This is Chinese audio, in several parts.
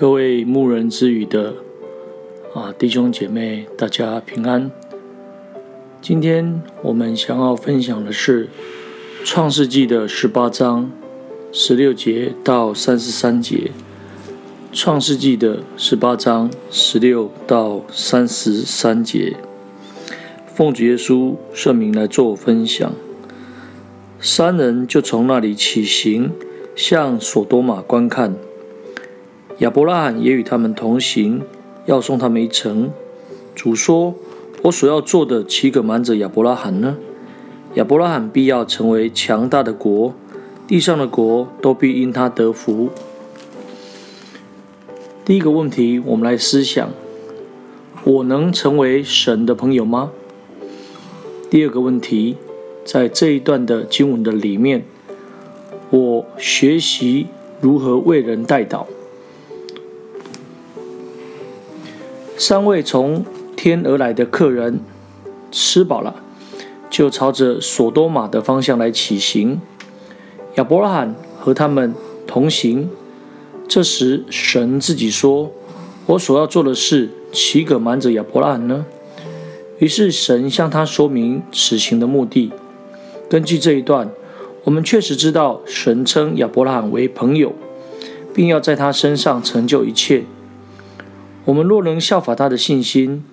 各位牧人之语的啊弟兄姐妹，大家平安。今天我们想要分享的是创世纪的十八章十六节到三十三节。创世纪的十八章十六到三十三节，奉主耶稣圣名来做分享。三人就从那里起行，向索多玛观看。亚伯拉罕也与他们同行，要送他们一程。主说：“我所要做的，岂可瞒着亚伯拉罕呢？亚伯拉罕必要成为强大的国，地上的国都必因他得福。”第一个问题，我们来思想：我能成为神的朋友吗？第二个问题，在这一段的经文的里面，我学习如何为人代祷。三位从天而来的客人吃饱了，就朝着索多玛的方向来起行。亚伯拉罕和他们同行。这时，神自己说：“我所要做的事，岂可瞒着亚伯拉罕呢？”于是，神向他说明此行的目的。根据这一段，我们确实知道，神称亚伯拉罕为朋友，并要在他身上成就一切。我们若能效法他的信心，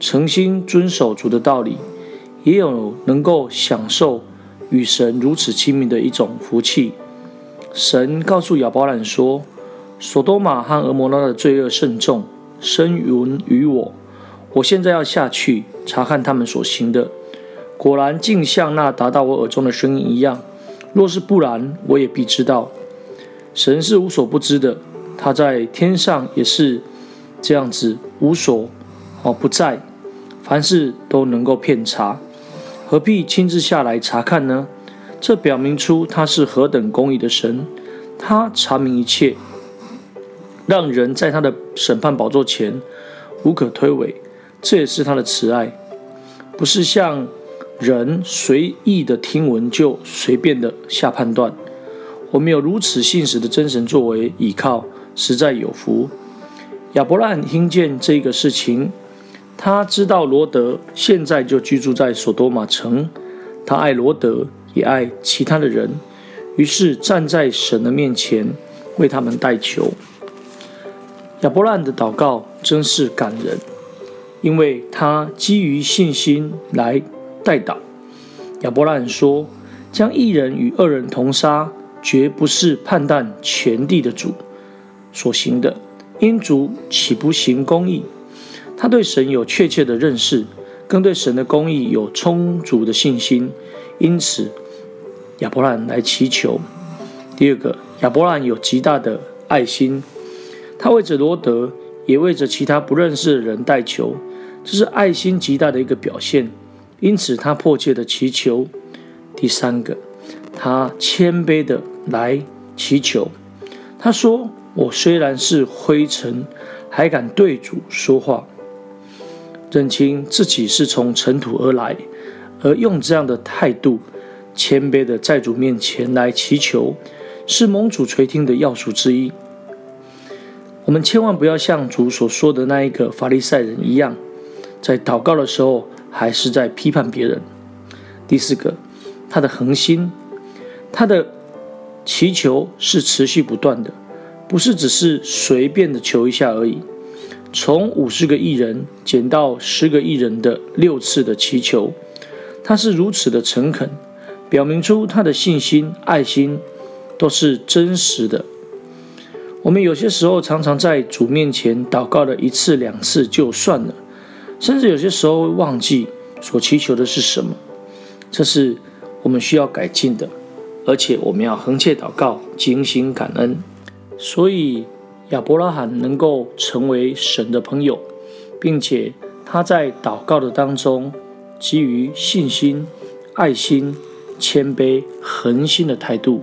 诚心遵守主的道理，也有能够享受与神如此亲密的一种福气。神告诉亚伯拉罕说，索多玛和蛾摩拉的罪恶甚重，深闻于我。我现在要下去查看他们所行的，果然竟像那达到我耳中的声音一样。若是不然，我也必知道。神是无所不知的，他在天上也是这样子无所哦不在，凡事都能够遍察，何必亲自下来查看呢？这表明出他是何等公义的神，他查明一切。让人在他的审判宝座前无可推诿，这也是他的慈爱，不是像人随意的听闻就随便的下判断。我们有如此信实的真神作为倚靠，实在有福。亚伯拉罕听见这个事情，他知道罗德现在就居住在索多玛城，他爱罗德，也爱其他的人，于是站在神的面前为他们代求。亚伯拉罕的祷告真是感人，因为他基于信心来代祷。亚伯拉罕说：“将一人与二人同杀，绝不是判断全地的主所行的。因主岂不行公义？他对神有确切的认识，更对神的公义有充足的信心。因此，亚伯兰来祈求。第二个，亚伯兰有极大的爱心。”他为着罗得，也为着其他不认识的人代求，这是爱心极大的一个表现。因此，他迫切的祈求。第三个，他谦卑的来祈求。他说：“我虽然是灰尘，还敢对主说话，认清自己是从尘土而来，而用这样的态度，谦卑的在主面前来祈求，是蒙主垂听的要素之一。”我们千万不要像主所说的那一个法利赛人一样，在祷告的时候还是在批判别人。第四个，他的恒心，他的祈求是持续不断的，不是只是随便的求一下而已。从五十个亿人减到十个亿人的六次的祈求，他是如此的诚恳，表明出他的信心、爱心都是真实的。我们有些时候常常在主面前祷告了一次两次就算了，甚至有些时候会忘记所祈求的是什么，这是我们需要改进的，而且我们要恒切祷告，警醒感恩。所以亚伯拉罕能够成为神的朋友，并且他在祷告的当中基于信心、爱心、谦卑、恒心的态度，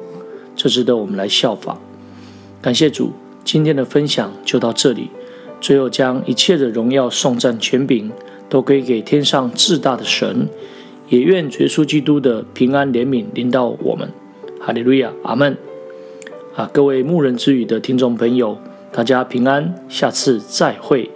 这值得我们来效仿。感谢主，今天的分享就到这里。最后，将一切的荣耀、颂赞、权柄都归给天上至大的神，也愿耶稣基督的平安怜悯临到我们。哈利路亚，阿门。啊，各位牧人之语的听众朋友，大大家平安，下次再会。